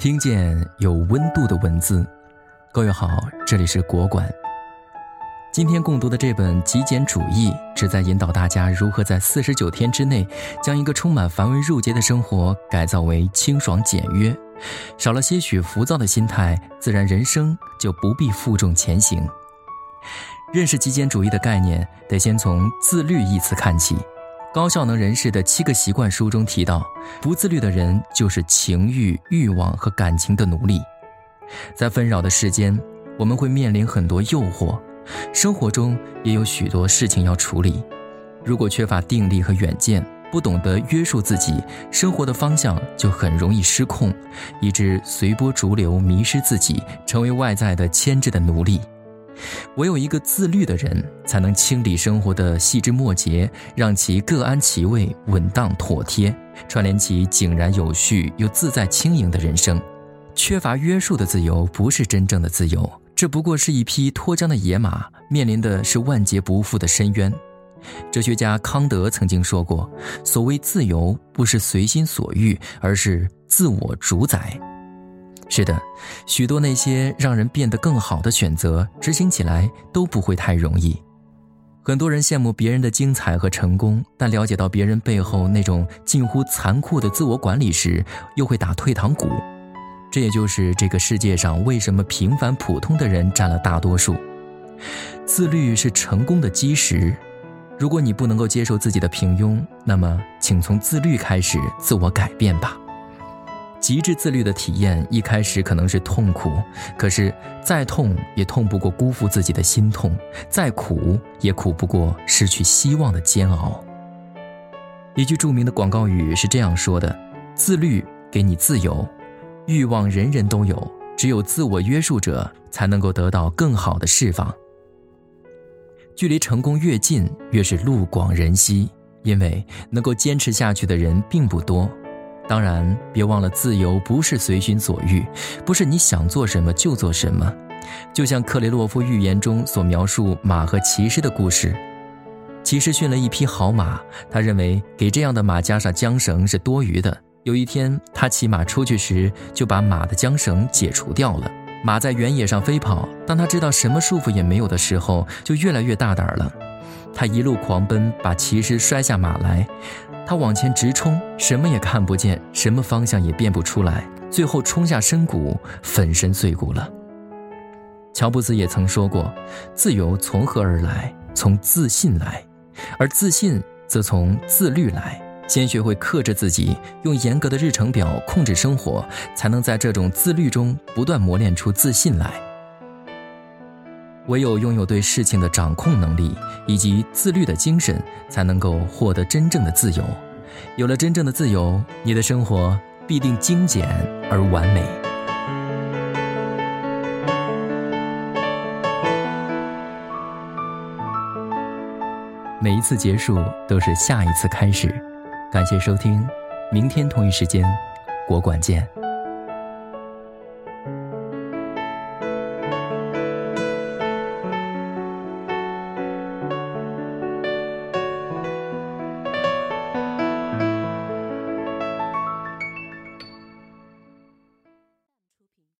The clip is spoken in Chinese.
听见有温度的文字，各位好，这里是国馆。今天共读的这本《极简主义》，旨在引导大家如何在四十九天之内，将一个充满繁文缛节的生活改造为清爽简约，少了些许浮躁的心态，自然人生就不必负重前行。认识极简主义的概念，得先从“自律”一词看起。高效能人士的七个习惯书中提到，不自律的人就是情欲、欲望和感情的奴隶。在纷扰的世间，我们会面临很多诱惑，生活中也有许多事情要处理。如果缺乏定力和远见，不懂得约束自己，生活的方向就很容易失控，以致随波逐流，迷失自己，成为外在的牵制的奴隶。唯有一个自律的人，才能清理生活的细枝末节，让其各安其位，稳当妥帖，串联起井然有序又自在轻盈的人生。缺乏约束的自由，不是真正的自由，这不过是一匹脱缰的野马，面临的是万劫不复的深渊。哲学家康德曾经说过：“所谓自由，不是随心所欲，而是自我主宰。”是的，许多那些让人变得更好的选择，执行起来都不会太容易。很多人羡慕别人的精彩和成功，但了解到别人背后那种近乎残酷的自我管理时，又会打退堂鼓。这也就是这个世界上为什么平凡普通的人占了大多数。自律是成功的基石。如果你不能够接受自己的平庸，那么请从自律开始自我改变吧。极致自律的体验，一开始可能是痛苦，可是再痛也痛不过辜负自己的心痛，再苦也苦不过失去希望的煎熬。一句著名的广告语是这样说的：“自律给你自由，欲望人人都有，只有自我约束者才能够得到更好的释放。”距离成功越近，越是路广人稀，因为能够坚持下去的人并不多。当然，别忘了，自由不是随心所欲，不是你想做什么就做什么。就像克雷洛夫寓言中所描述马和骑士的故事，骑士驯了一匹好马，他认为给这样的马加上缰绳是多余的。有一天，他骑马出去时，就把马的缰绳解除掉了。马在原野上飞跑，当他知道什么束缚也没有的时候，就越来越大胆了。他一路狂奔，把骑士摔下马来。他往前直冲，什么也看不见，什么方向也辨不出来，最后冲下深谷，粉身碎骨了。乔布斯也曾说过：“自由从何而来？从自信来，而自信则从自律来。先学会克制自己，用严格的日程表控制生活，才能在这种自律中不断磨练出自信来。唯有拥有对事情的掌控能力以及自律的精神，才能够获得真正的自由。有了真正的自由，你的生活必定精简而完美。每一次结束都是下一次开始。感谢收听，明天同一时间，国馆见。